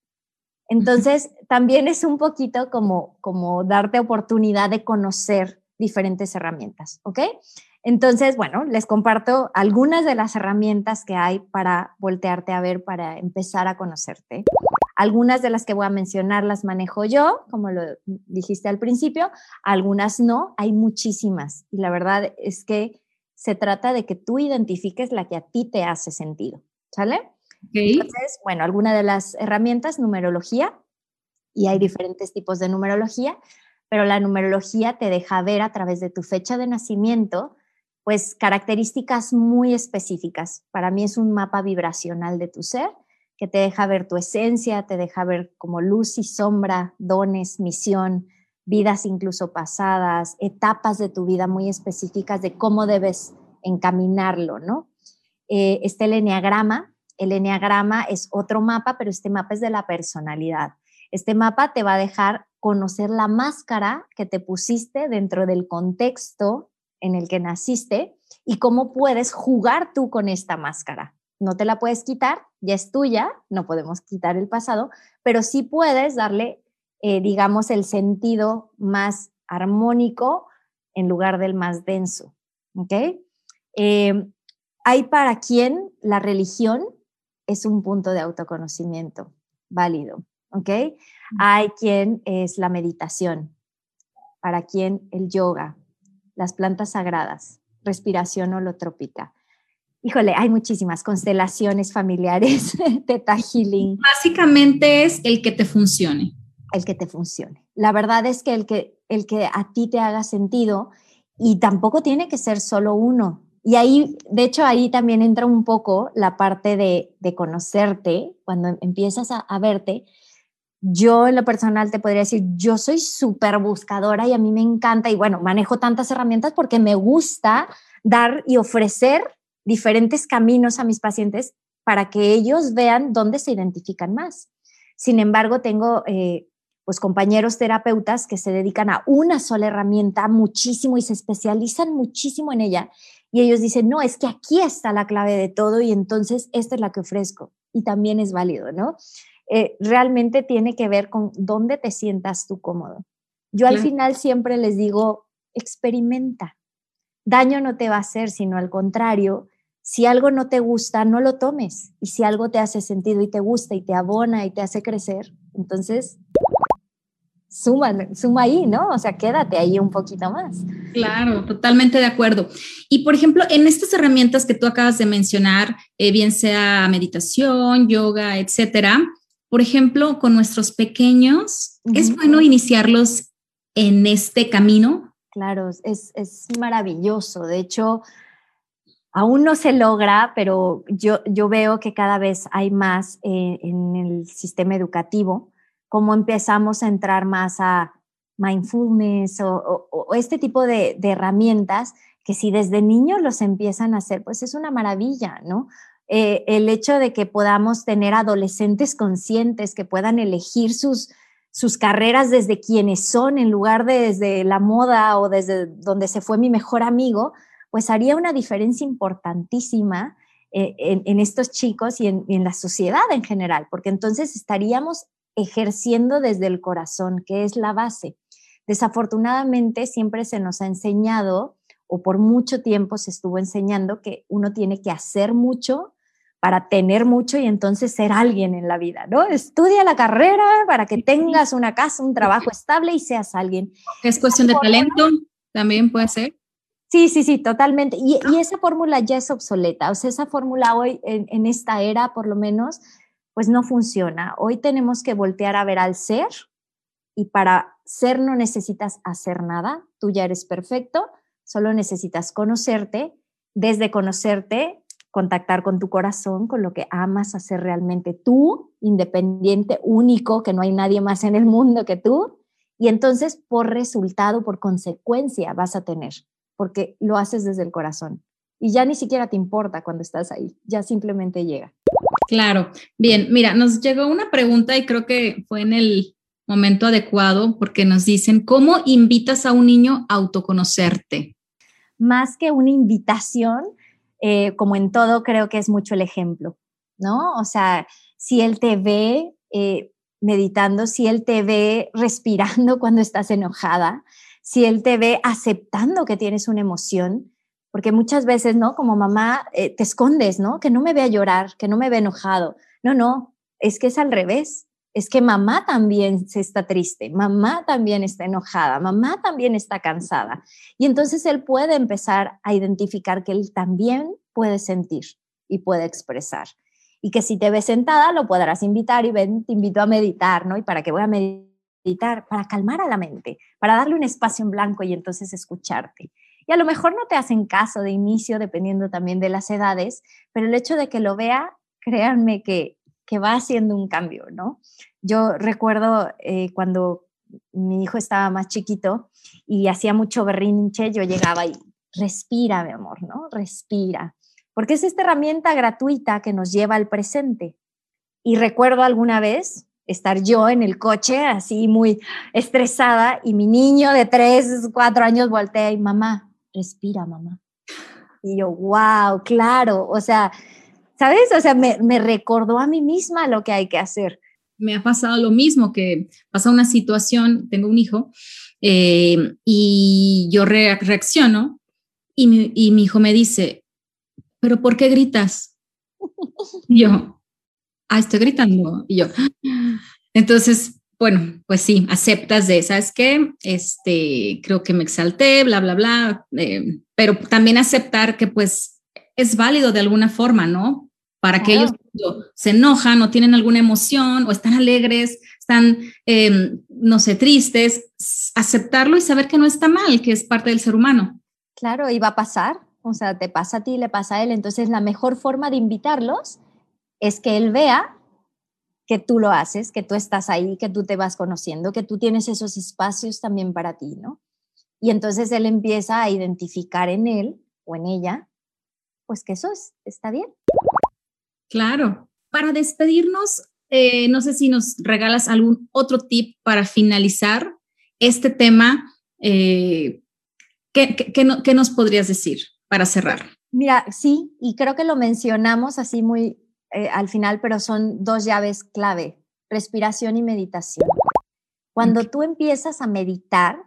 Speaker 2: Entonces, también es un poquito como, como darte oportunidad de conocer diferentes herramientas, ¿ok? Entonces, bueno, les comparto algunas de las herramientas que hay para voltearte a ver, para empezar a conocerte. Algunas de las que voy a mencionar las manejo yo, como lo dijiste al principio, algunas no, hay muchísimas. Y la verdad es que se trata de que tú identifiques la que a ti te hace sentido, ¿sale? Entonces, bueno, alguna de las herramientas, numerología, y hay diferentes tipos de numerología, pero la numerología te deja ver a través de tu fecha de nacimiento, pues características muy específicas. Para mí es un mapa vibracional de tu ser que te deja ver tu esencia, te deja ver como luz y sombra, dones, misión, vidas incluso pasadas, etapas de tu vida muy específicas de cómo debes encaminarlo, ¿no? Eh, este el enneagrama, el enneagrama es otro mapa, pero este mapa es de la personalidad. Este mapa te va a dejar conocer la máscara que te pusiste dentro del contexto en el que naciste y cómo puedes jugar tú con esta máscara no te la puedes quitar, ya es tuya, no podemos quitar el pasado, pero sí puedes darle, eh, digamos, el sentido más armónico en lugar del más denso. ¿Ok? Eh, hay para quien la religión es un punto de autoconocimiento válido. ¿Ok? Hay quien es la meditación, para quien el yoga, las plantas sagradas, respiración holotrópica Híjole, hay muchísimas constelaciones familiares, Teta Healing.
Speaker 1: Básicamente es el que te funcione.
Speaker 2: El que te funcione. La verdad es que el que, el que a ti te haga sentido y tampoco tiene que ser solo uno. Y ahí, de hecho, ahí también entra un poco la parte de, de conocerte, cuando empiezas a, a verte. Yo en lo personal te podría decir, yo soy súper buscadora y a mí me encanta y bueno, manejo tantas herramientas porque me gusta dar y ofrecer diferentes caminos a mis pacientes para que ellos vean dónde se identifican más. Sin embargo, tengo eh, pues compañeros terapeutas que se dedican a una sola herramienta muchísimo y se especializan muchísimo en ella. Y ellos dicen, no, es que aquí está la clave de todo y entonces esta es la que ofrezco. Y también es válido, ¿no? Eh, realmente tiene que ver con dónde te sientas tú cómodo. Yo al final siempre les digo, experimenta. Daño no te va a hacer, sino al contrario, si algo no te gusta, no lo tomes. Y si algo te hace sentido y te gusta y te abona y te hace crecer, entonces suma, suma ahí, ¿no? O sea, quédate ahí un poquito más.
Speaker 1: Claro, totalmente de acuerdo. Y por ejemplo, en estas herramientas que tú acabas de mencionar, eh, bien sea meditación, yoga, etcétera, por ejemplo, con nuestros pequeños, ¿es bueno iniciarlos en este camino?
Speaker 2: Claro, es, es maravilloso. De hecho, Aún no se logra, pero yo, yo veo que cada vez hay más eh, en el sistema educativo, cómo empezamos a entrar más a mindfulness o, este tipo de, herramientas que si desde niños los empiezan a hacer, pues es una maravilla, ¿no? Eh, el hecho de que podamos tener adolescentes conscientes que puedan elegir sus, sus carreras desde quienes son en lugar de desde la moda o desde donde se fue mi mejor amigo, pues haría una diferencia importantísima eh, en, estos chicos y en, la sociedad en general, porque entonces estaríamos ejerciendo desde el corazón, que es la base. Desafortunadamente siempre se nos ha enseñado o por mucho tiempo se estuvo enseñando que uno tiene que hacer mucho para tener mucho y entonces ser alguien en la vida, ¿no? Estudia la carrera para que tengas una casa, un trabajo estable y seas alguien.
Speaker 1: Es cuestión de talento, también puede ser.
Speaker 2: Sí, sí, sí, totalmente. Y, esa fórmula ya es obsoleta. O sea, esa fórmula hoy, en, en, esta era por lo menos, pues no funciona. Hoy tenemos que voltear a ver al ser y para ser no necesitas hacer nada. Tú ya eres perfecto, solo necesitas conocerte. Desde conocerte, contactar con tu corazón, con lo que amas hacer realmente tú, independiente, único, que no hay nadie más en el mundo que tú. Y entonces, por resultado, por consecuencia, vas a tener, porque lo haces desde el corazón. Y ya ni siquiera te importa cuando estás ahí, ya simplemente llega.
Speaker 1: Claro. Bien, mira, nos llegó una pregunta y creo que fue en el momento adecuado porque nos dicen, ¿cómo invitas a un niño a autoconocerte?
Speaker 2: Más que una invitación, eh, como en todo, creo que es mucho el ejemplo, ¿no? O sea, si él te ve eh, meditando, si él te ve respirando cuando estás enojada, si él te ve aceptando que tienes una emoción, porque muchas veces, ¿no? Como mamá, eh, te escondes, ¿no? Que no me vea llorar, que no me vea enojado. No, no, es que es al revés es que mamá también se está triste, mamá también está enojada, mamá también está cansada. Y entonces él puede empezar a identificar que él también puede sentir y puede expresar. Y que si te ves sentada, lo podrás invitar y ven, te invito a meditar, ¿no? ¿Y para qué voy a meditar? Para calmar a la mente, para darle un espacio en blanco y entonces escucharte. Y a lo mejor no te hacen caso de inicio, dependiendo también de las edades, pero el hecho de que lo vea, créanme que que va haciendo un cambio, ¿no? Yo recuerdo eh, cuando mi hijo estaba más chiquito y hacía mucho berrinche, yo llegaba y respira, mi amor, ¿no? Respira. Porque es esta herramienta gratuita que nos lleva al presente. Y recuerdo alguna vez estar yo en el coche así muy estresada y mi niño de tres, cuatro años voltea y mamá, respira, mamá. Y yo, wow, claro, o sea, ¿sabes? O sea, me, recordó a mí misma lo que hay que hacer.
Speaker 1: Me ha pasado lo mismo, que pasa una situación, tengo un hijo, eh, y yo reacciono y mi, y mi hijo me dice, ¿pero por qué gritas? Y yo, ah, estoy gritando. Y yo, entonces, bueno, pues sí, aceptas de, ¿sabes qué? Este, creo que me exalté, bla, bla, bla, eh, pero también aceptar que pues es válido de alguna forma, ¿no? para que ellos se enojan o tienen alguna emoción o están alegres, están, em, no sé, tristes, aceptarlo y saber que no está mal, que es parte del ser humano.
Speaker 2: Claro, y va a pasar, o sea, te pasa a ti, le pasa a él, entonces la mejor forma de invitarlos es que él vea que tú lo haces, que tú estás ahí, que tú te vas conociendo, que tú tienes esos espacios también para ti, ¿no? Y entonces él empieza a identificar en él o en ella, pues que eso está bien.
Speaker 1: Claro. Para despedirnos, eh, no sé si nos regalas algún otro tip para finalizar este tema. Eh, ¿qué, nos podrías decir para cerrar?
Speaker 2: Mira, sí, y creo que lo mencionamos así muy eh, al final, pero son dos llaves clave, respiración y meditación. Cuando tú empiezas a meditar,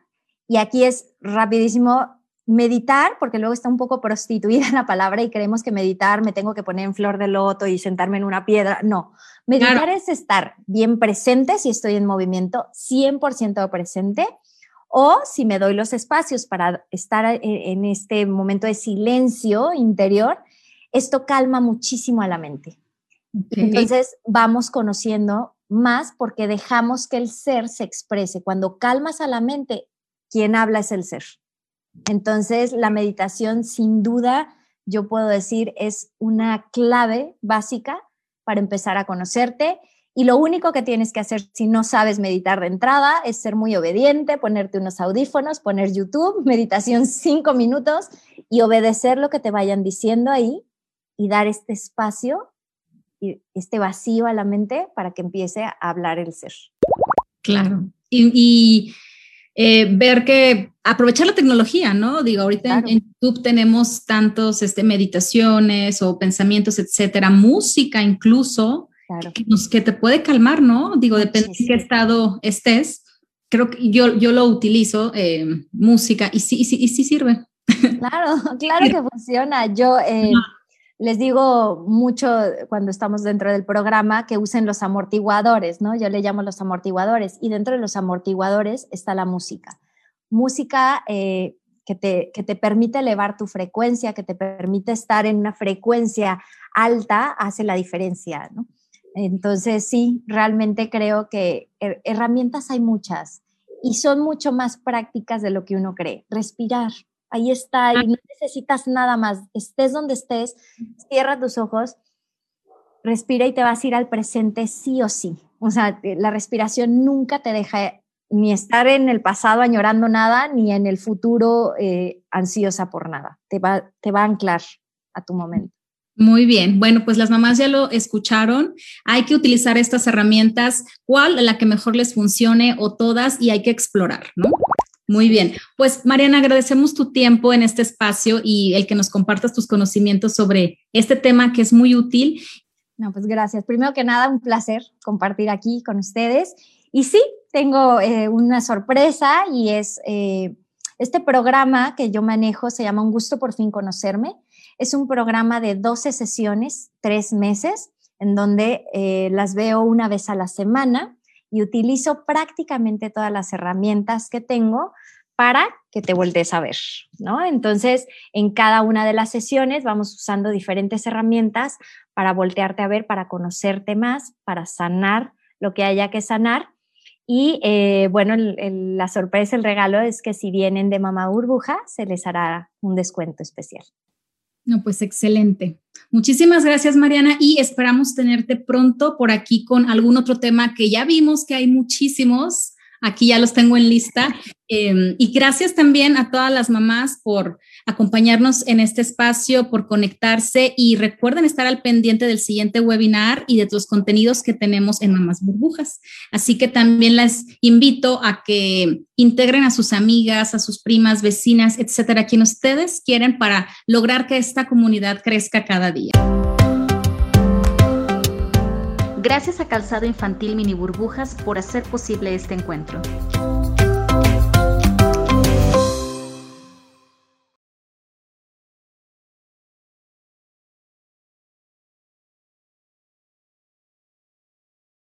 Speaker 2: y aquí es rapidísimo, meditar, porque luego está un poco prostituida la palabra y creemos que meditar me tengo que poner en flor de loto y sentarme en una piedra. No, meditar es estar bien presente si estoy en movimiento, 100% presente, o si me doy los espacios para estar en este momento de silencio interior, esto calma muchísimo a la mente. Entonces vamos conociendo más porque dejamos que el ser se exprese. Cuando calmas a la mente, quien habla es el ser. Entonces, la meditación, sin duda, yo puedo decir, es una clave básica para empezar a conocerte. Y lo único que tienes que hacer si no sabes meditar de entrada es ser muy obediente, ponerte unos audífonos, poner YouTube, meditación cinco minutos y obedecer lo que te vayan diciendo ahí y dar este espacio este vacío a la mente para que empiece a hablar el ser.
Speaker 1: Claro. y eh, ver que aprovechar la tecnología, ¿no? Digo, ahorita en, YouTube tenemos tantos este, meditaciones o pensamientos, etcétera, música incluso, que, te puede calmar, ¿no? Digo, depende de qué estado estés. Creo que yo, yo lo utilizo, eh, música, y sí, y sí, y sí sirve.
Speaker 2: Claro, claro que funciona. Yo eh, les digo mucho cuando estamos dentro del programa que usen los amortiguadores, ¿no? Yo le llamo los amortiguadores y dentro de los amortiguadores está la música. Música eh, que, te, que te permite elevar tu frecuencia, que te permite estar en una frecuencia alta, hace la diferencia, ¿no? Entonces, sí, realmente creo que herramientas hay muchas y son mucho más prácticas de lo que uno cree. Respirar, ahí está, y ah. no necesitas nada más. Estés donde estés, cierra tus ojos, respira y te vas a ir al presente sí o sí. O sea, la respiración nunca te deja ni estar en el pasado añorando nada, ni en el futuro eh, ansiosa por nada. Te va, te va a anclar a tu momento.
Speaker 1: Muy bien, bueno, pues las mamás ya lo escucharon. Hay que utilizar estas herramientas, cuál la que mejor les funcione o todas y hay que explorar, ¿no? Muy bien, pues Mariana, agradecemos tu tiempo en este espacio y el que nos compartas tus conocimientos sobre este tema que es muy útil.
Speaker 2: No, pues gracias. Primero que nada, un placer compartir aquí con ustedes. Y sí, tengo eh, una sorpresa y es eh, este programa que yo manejo, se llama Un gusto por fin conocerme es un programa de 12 sesiones, tres meses, en donde eh, las veo una vez a la semana y utilizo prácticamente todas las herramientas que tengo para que te voltees a ver, ¿no? Entonces, en cada una de las sesiones vamos usando diferentes herramientas para voltearte a ver, para conocerte más, para sanar lo que haya que sanar. Y eh, bueno, la sorpresa, el regalo es que si vienen de Mamá Burbuja, se les hará un descuento especial.
Speaker 1: No, pues excelente. Muchísimas gracias, Mariana, y esperamos tenerte pronto por aquí con algún otro tema que ya vimos que hay muchísimos. Aquí ya los tengo en lista. Em, y gracias también a todas las mamás por acompañarnos en este espacio, por conectarse y recuerden estar al pendiente del siguiente webinar y de los contenidos que tenemos en Mamás Burbujas. Así que también les invito a que integren a sus amigas, a sus primas, vecinas, etcétera, quien ustedes quieren para lograr que esta comunidad crezca cada día. Gracias a Calzado Infantil Mini Burbujas por hacer posible este encuentro.